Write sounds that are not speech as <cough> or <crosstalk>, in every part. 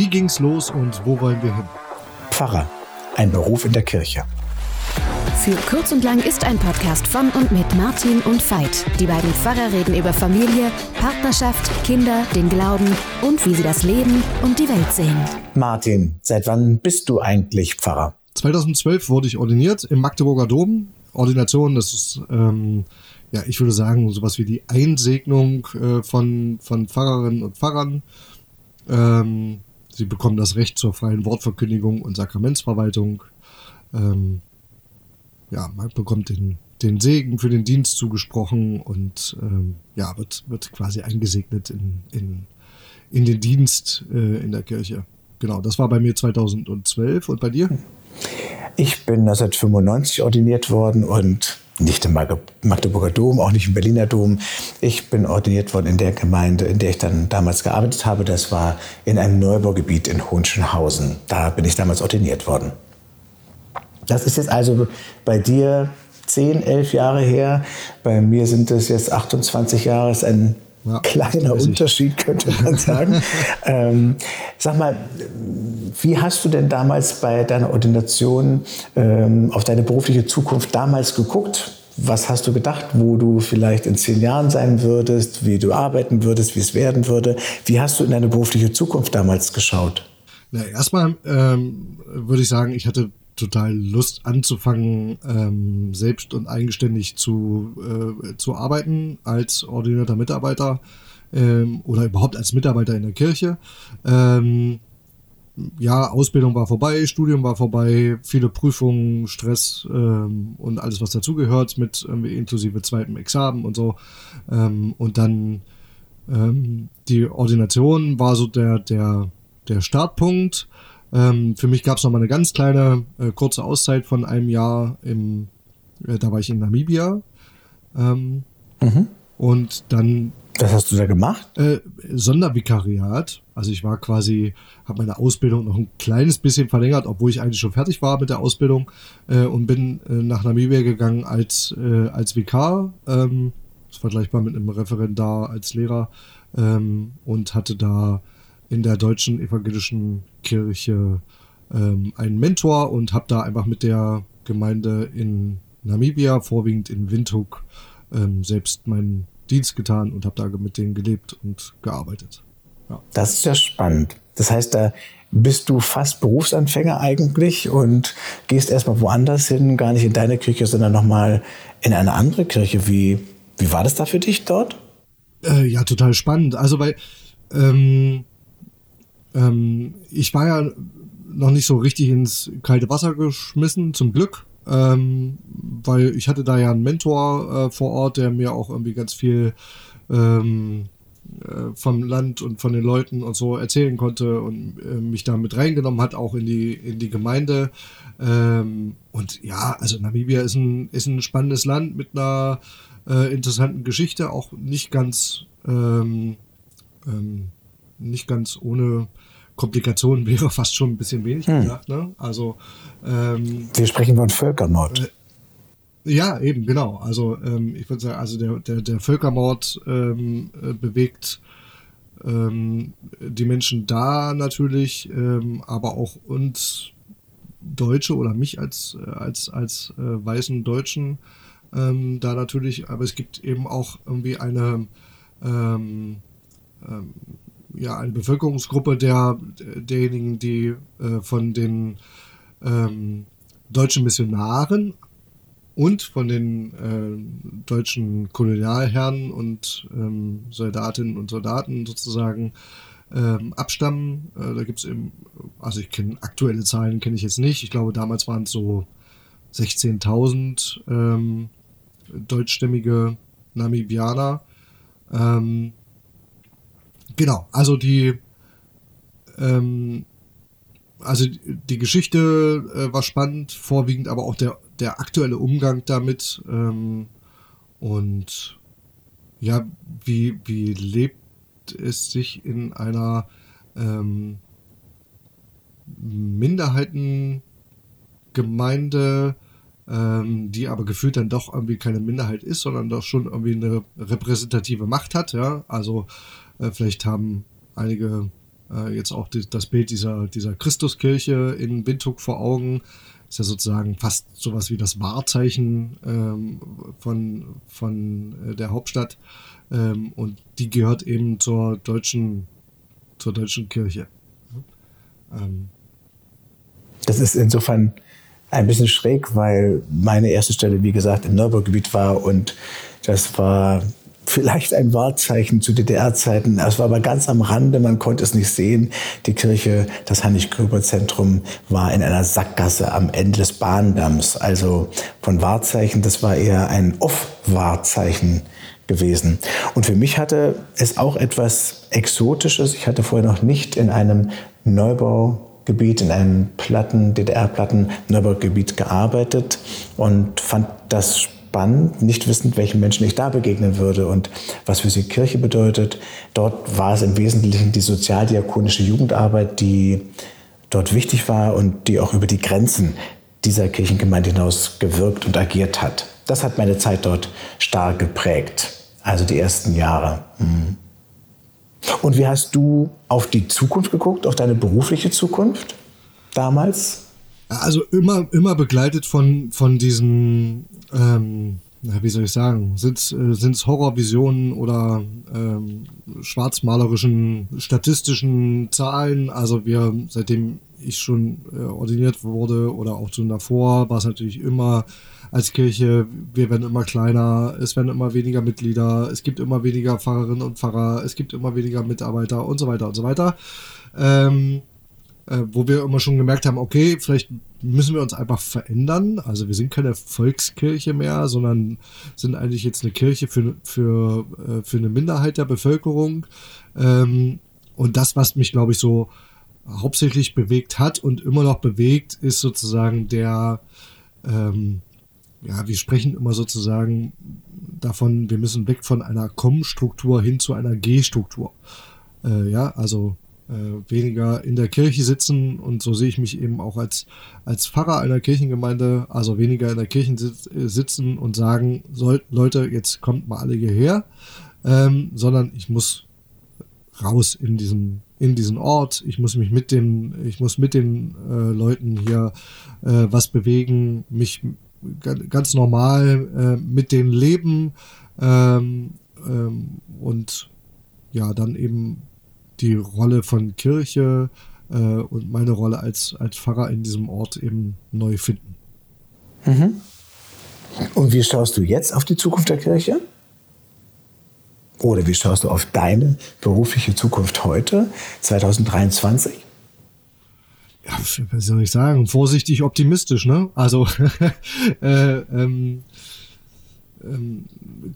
Wie ging's los und wo wollen wir hin? Pfarrer, ein Beruf in der Kirche. Für kurz und lang ist ein Podcast von und mit Martin und Veit. Die beiden Pfarrer reden über Familie, Partnerschaft, Kinder, den Glauben und wie sie das Leben und die Welt sehen. Martin, seit wann bist du eigentlich Pfarrer? 2012 wurde ich ordiniert im Magdeburger Dom. Ordination, das ist, ähm, ja, ich würde sagen, sowas wie die Einsegnung äh, von, von Pfarrerinnen und Pfarrern. Ähm, sie bekommen das Recht zur freien Wortverkündigung und Sakramentsverwaltung. Ähm, ja, man bekommt den, den Segen für den Dienst zugesprochen und ähm, ja, wird, wird quasi eingesegnet in, in, in den Dienst äh, in der Kirche. Genau, das war bei mir 2012 und bei dir? Ich bin 1995 ordiniert worden und nicht im Magdeburger Dom, auch nicht im Berliner Dom. Ich bin ordiniert worden in der Gemeinde, in der ich dann damals gearbeitet habe. Das war in einem Neubaugebiet in Hohenschönhausen. Da bin ich damals ordiniert worden. Das ist jetzt also bei dir 10, 11 Jahre her. Bei mir sind es jetzt 28 Jahre. Das ist ein ja, kleiner Unterschied, könnte man sagen. <laughs> ähm, sag mal, wie hast du denn damals bei deiner Ordination ähm, auf deine berufliche Zukunft damals geguckt? Was hast du gedacht, wo du vielleicht in zehn Jahren sein würdest, wie du arbeiten würdest, wie es werden würde? Wie hast du in deine berufliche Zukunft damals geschaut? Na, erstmal ähm, würde ich sagen, ich hatte total Lust anzufangen, ähm, selbst und eigenständig zu, äh, zu arbeiten als ordinierter Mitarbeiter ähm, oder überhaupt als Mitarbeiter in der Kirche. Ähm, ja, Ausbildung war vorbei, Studium war vorbei, viele Prüfungen, Stress ähm, und alles, was dazugehört, mit irgendwie inklusive zweitem Examen und so. Ähm, und dann ähm, die Ordination war so der, der, der Startpunkt. Ähm, für mich gab es noch mal eine ganz kleine, äh, kurze Auszeit von einem Jahr. Im, äh, da war ich in Namibia. Ähm, mhm. Und dann. Was hast du da gemacht? Äh, Sondervikariat. Also ich war quasi, habe meine Ausbildung noch ein kleines bisschen verlängert, obwohl ich eigentlich schon fertig war mit der Ausbildung äh, und bin äh, nach Namibia gegangen als, äh, als Vikar. Ähm, das ist vergleichbar mit einem Referendar als Lehrer ähm, und hatte da in der deutschen evangelischen Kirche ähm, einen Mentor und habe da einfach mit der Gemeinde in Namibia, vorwiegend in Windhoek, ähm, selbst meinen Dienst getan und habe da mit denen gelebt und gearbeitet. Ja. Das ist ja spannend. Das heißt, da bist du fast Berufsanfänger eigentlich und gehst erstmal woanders hin, gar nicht in deine Kirche, sondern nochmal in eine andere Kirche. Wie, wie war das da für dich dort? Äh, ja, total spannend. Also, weil ähm, ähm, ich war ja noch nicht so richtig ins kalte Wasser geschmissen, zum Glück. Ähm, weil ich hatte da ja einen Mentor äh, vor Ort, der mir auch irgendwie ganz viel ähm, äh, vom Land und von den Leuten und so erzählen konnte und äh, mich da mit reingenommen hat, auch in die, in die Gemeinde. Ähm, und ja, also Namibia ist ein, ist ein spannendes Land mit einer äh, interessanten Geschichte, auch nicht ganz, ähm, ähm, nicht ganz ohne Komplikationen wäre <laughs> fast schon ein bisschen wenig hm. gesagt. Ne? Also ähm, wir sprechen von Völkermord. Äh, ja, eben genau. Also ähm, ich würde sagen, also der, der, der Völkermord ähm, äh, bewegt ähm, die Menschen da natürlich, ähm, aber auch uns Deutsche oder mich als als als äh, weißen Deutschen ähm, da natürlich. Aber es gibt eben auch irgendwie eine ähm, ähm, ja, eine Bevölkerungsgruppe der, derjenigen, die äh, von den ähm, deutschen Missionaren und von den äh, deutschen Kolonialherren und ähm, Soldatinnen und Soldaten sozusagen ähm, abstammen. Äh, da gibt es eben, also ich kenne aktuelle Zahlen kenne ich jetzt nicht. Ich glaube, damals waren es so 16.000 ähm, deutschstämmige Namibianer. Ähm, Genau, also die, ähm, also die Geschichte äh, war spannend, vorwiegend aber auch der, der aktuelle Umgang damit ähm, und ja, wie, wie lebt es sich in einer ähm, Minderheitengemeinde, ähm, die aber gefühlt dann doch irgendwie keine Minderheit ist, sondern doch schon irgendwie eine repräsentative Macht hat, ja, also äh, vielleicht haben einige äh, jetzt auch die, das Bild dieser, dieser Christuskirche in Windhoek vor Augen. Ist ja sozusagen fast sowas wie das Wahrzeichen ähm, von, von äh, der Hauptstadt. Ähm, und die gehört eben zur deutschen, zur deutschen Kirche. Ähm. Das ist insofern ein bisschen schräg, weil meine erste Stelle, wie gesagt, im Neubaugebiet war und das war vielleicht ein Wahrzeichen zu DDR-Zeiten. Es war aber ganz am Rande, man konnte es nicht sehen. Die Kirche, das Heinrich-Gröber-Zentrum, war in einer Sackgasse am Ende des Bahndamms. Also von Wahrzeichen, das war eher ein Off-Wahrzeichen gewesen. Und für mich hatte es auch etwas Exotisches. Ich hatte vorher noch nicht in einem Neubaugebiet, in einem Platten, DDR-Platten-Neubaugebiet gearbeitet und fand das spannend nicht wissend, welchen Menschen ich da begegnen würde und was für sie Kirche bedeutet. Dort war es im Wesentlichen die sozialdiakonische Jugendarbeit, die dort wichtig war und die auch über die Grenzen dieser Kirchengemeinde hinaus gewirkt und agiert hat. Das hat meine Zeit dort stark geprägt, also die ersten Jahre. Mhm. Und wie hast du auf die Zukunft geguckt, auf deine berufliche Zukunft damals? Also immer, immer begleitet von, von diesen, ähm, wie soll ich sagen, sind es äh, Horrorvisionen oder ähm, schwarzmalerischen statistischen Zahlen. Also wir, seitdem ich schon äh, ordiniert wurde oder auch schon davor, war es natürlich immer als Kirche, wir werden immer kleiner, es werden immer weniger Mitglieder, es gibt immer weniger Pfarrerinnen und Pfarrer, es gibt immer weniger Mitarbeiter und so weiter und so weiter. Ähm, äh, wo wir immer schon gemerkt haben, okay, vielleicht müssen wir uns einfach verändern. Also wir sind keine Volkskirche mehr, sondern sind eigentlich jetzt eine Kirche für, für, äh, für eine Minderheit der Bevölkerung. Ähm, und das, was mich, glaube ich, so hauptsächlich bewegt hat und immer noch bewegt, ist sozusagen der, ähm, ja, wir sprechen immer sozusagen davon, wir müssen weg von einer Com-Struktur hin zu einer G-Struktur. Äh, ja, also weniger in der Kirche sitzen und so sehe ich mich eben auch als, als Pfarrer einer Kirchengemeinde, also weniger in der Kirche äh, sitzen und sagen, soll, Leute, jetzt kommt mal alle hierher, ähm, sondern ich muss raus in diesen in diesen Ort. Ich muss mich mit den, ich muss mit den äh, Leuten hier äh, was bewegen, mich ganz normal äh, mit denen leben ähm, ähm, und ja, dann eben die Rolle von Kirche äh, und meine Rolle als, als Pfarrer in diesem Ort eben neu finden. Mhm. Und wie schaust du jetzt auf die Zukunft der Kirche? Oder wie schaust du auf deine berufliche Zukunft heute, 2023? Ja, was soll ich sagen? Vorsichtig optimistisch, ne? Also, <laughs> äh, ähm, ähm,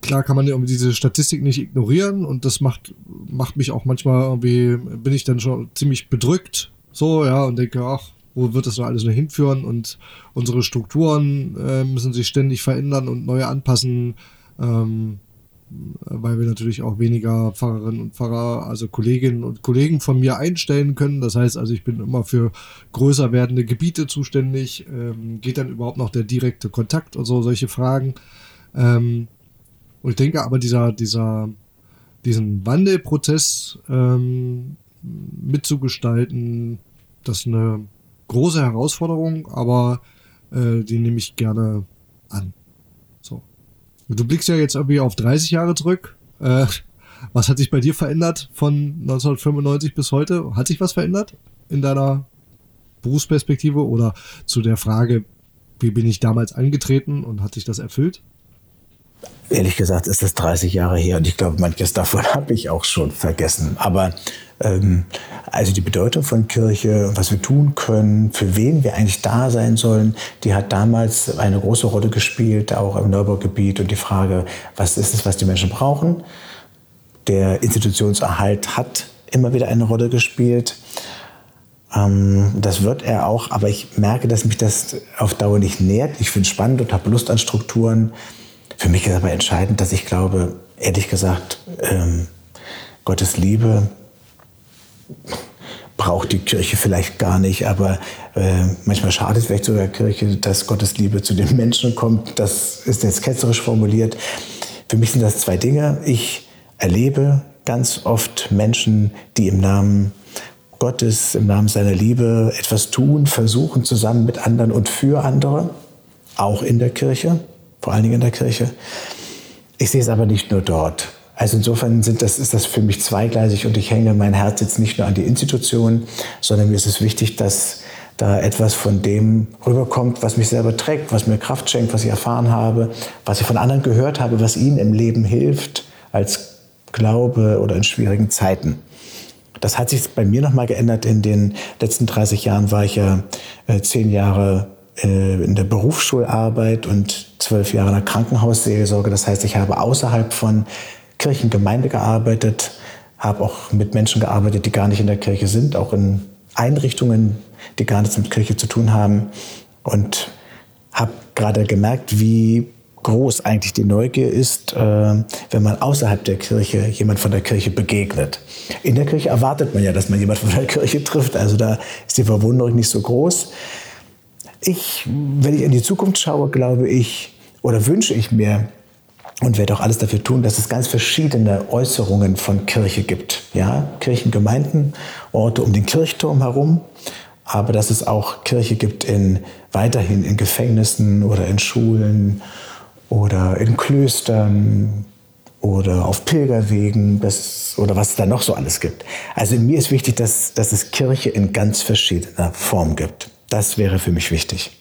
klar kann man irgendwie diese Statistik nicht ignorieren und das macht, macht mich auch manchmal irgendwie, bin ich dann schon ziemlich bedrückt, so, ja, und denke, ach, wo wird das noch alles noch hinführen und unsere Strukturen äh, müssen sich ständig verändern und neu anpassen, ähm, weil wir natürlich auch weniger Pfarrerinnen und Pfarrer, also Kolleginnen und Kollegen von mir einstellen können. Das heißt also, ich bin immer für größer werdende Gebiete zuständig. Ähm, geht dann überhaupt noch der direkte Kontakt und so, solche Fragen. Ähm, und ich denke aber, dieser, dieser, diesen Wandelprozess ähm, mitzugestalten, das ist eine große Herausforderung, aber äh, die nehme ich gerne an. So. Du blickst ja jetzt irgendwie auf 30 Jahre zurück. Äh, was hat sich bei dir verändert von 1995 bis heute? Hat sich was verändert in deiner Berufsperspektive oder zu der Frage, wie bin ich damals angetreten und hat sich das erfüllt? Ehrlich gesagt ist das 30 Jahre her und ich glaube, manches davon <laughs> habe ich auch schon vergessen. Aber ähm, also die Bedeutung von Kirche, was wir tun können, für wen wir eigentlich da sein sollen, die hat damals eine große Rolle gespielt, auch im Neubaugebiet und die Frage, was ist es, was die Menschen brauchen. Der Institutionserhalt hat immer wieder eine Rolle gespielt. Ähm, das wird er auch, aber ich merke, dass mich das auf Dauer nicht nährt. Ich finde es spannend und habe Lust an Strukturen. Für mich ist aber entscheidend, dass ich glaube, ehrlich gesagt, ähm, Gottes Liebe braucht die Kirche vielleicht gar nicht, aber äh, manchmal schadet es vielleicht sogar Kirche, dass Gottes Liebe zu den Menschen kommt. Das ist jetzt ketzerisch formuliert. Für mich sind das zwei Dinge. Ich erlebe ganz oft Menschen, die im Namen Gottes, im Namen seiner Liebe etwas tun, versuchen zusammen mit anderen und für andere, auch in der Kirche, vor allen Dingen in der Kirche. Ich sehe es aber nicht nur dort. Also insofern sind das, ist das für mich zweigleisig und ich hänge mein Herz jetzt nicht nur an die Institution, sondern mir ist es wichtig, dass da etwas von dem rüberkommt, was mich selber trägt, was mir Kraft schenkt, was ich erfahren habe, was ich von anderen gehört habe, was ihnen im Leben hilft als Glaube oder in schwierigen Zeiten. Das hat sich bei mir nochmal geändert. In den letzten 30 Jahren war ich ja äh, zehn Jahre in der Berufsschularbeit und zwölf Jahre in der Krankenhausseelsorge. Das heißt, ich habe außerhalb von Kirchengemeinde gearbeitet, habe auch mit Menschen gearbeitet, die gar nicht in der Kirche sind, auch in Einrichtungen, die gar nichts mit Kirche zu tun haben. Und habe gerade gemerkt, wie groß eigentlich die Neugier ist, äh, wenn man außerhalb der Kirche jemand von der Kirche begegnet. In der Kirche erwartet man ja, dass man jemand von der Kirche trifft, also da ist die Verwunderung nicht so groß. Ich, wenn ich in die Zukunft schaue, glaube ich oder wünsche ich mir, und werde auch alles dafür tun, dass es ganz verschiedene Äußerungen von Kirche gibt. Ja, Kirchengemeinden, Orte um den Kirchturm herum, aber dass es auch Kirche gibt in, weiterhin in Gefängnissen oder in Schulen oder in Klöstern oder auf Pilgerwegen das, oder was es da noch so alles gibt. Also mir ist wichtig, dass, dass es Kirche in ganz verschiedener Form gibt. Das wäre für mich wichtig.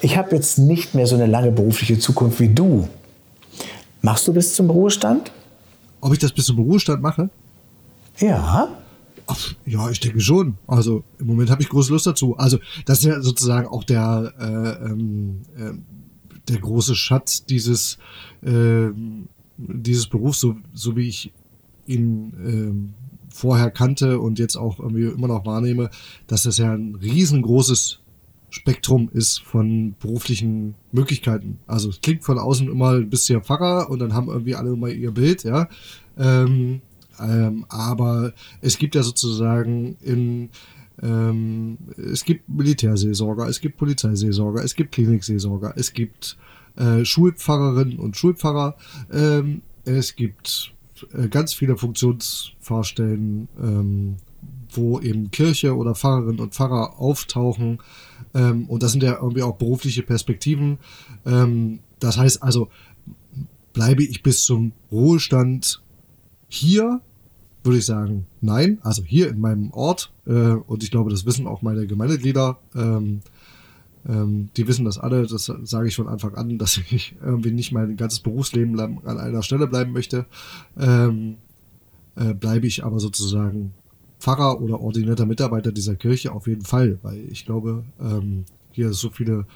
Ich habe jetzt nicht mehr so eine lange berufliche Zukunft wie du. Machst du bis zum Ruhestand? Ob ich das bis zum Ruhestand mache? Ja. Ach, ja, ich denke schon. Also im Moment habe ich große Lust dazu. Also das ist ja sozusagen auch der, äh, ähm, äh, der große Schatz dieses, äh, dieses Berufs, so, so wie ich ihn äh, vorher kannte und jetzt auch irgendwie immer noch wahrnehme, dass das ja ein riesengroßes Spektrum ist von beruflichen Möglichkeiten. Also es klingt von außen immer ein bisschen Pfarrer und dann haben irgendwie alle immer ihr Bild, ja. Ähm, ähm, aber es gibt ja sozusagen in ähm, es gibt Militärseelsorger, es gibt Polizeiseelsorger, es gibt Klinikseelsorger, es gibt äh, Schulpfarrerinnen und Schulpfarrer, ähm, es gibt ganz viele Funktionsfahrstellen, ähm, wo eben Kirche oder Pfarrerinnen und Pfarrer auftauchen. Ähm, und das sind ja irgendwie auch berufliche Perspektiven. Ähm, das heißt also, bleibe ich bis zum Ruhestand hier, würde ich sagen, nein. Also hier in meinem Ort. Äh, und ich glaube, das wissen auch meine Gemeindeglieder. Ähm, ähm, die wissen das alle, das sage ich von Anfang an, dass <laughs> ich irgendwie nicht mein ganzes Berufsleben an einer Stelle bleiben möchte. Ähm, äh, bleibe ich aber sozusagen Pfarrer oder ordinierter Mitarbeiter dieser Kirche auf jeden Fall, weil ich glaube, ähm, hier so viele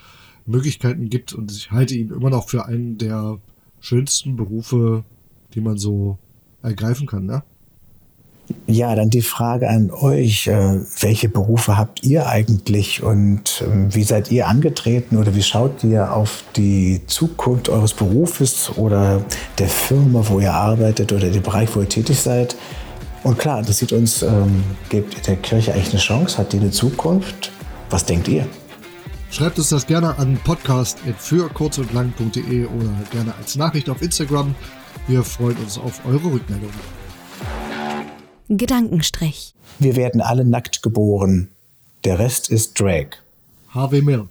Möglichkeiten gibt und ich halte ihn immer noch für einen der schönsten Berufe, die man so ergreifen kann, ne? Ja, dann die Frage an euch. Äh, welche Berufe habt ihr eigentlich und ähm, wie seid ihr angetreten oder wie schaut ihr auf die Zukunft eures Berufes oder der Firma, wo ihr arbeitet oder dem Bereich, wo ihr tätig seid? Und klar, interessiert uns, ähm, gebt der Kirche eigentlich eine Chance? Hat die eine Zukunft? Was denkt ihr? Schreibt uns das gerne an podcast.für kurz und lang.de oder gerne als Nachricht auf Instagram. Wir freuen uns auf eure Rückmeldung. Gedankenstrich. Wir werden alle nackt geboren. Der Rest ist Drag. Harvey Milk.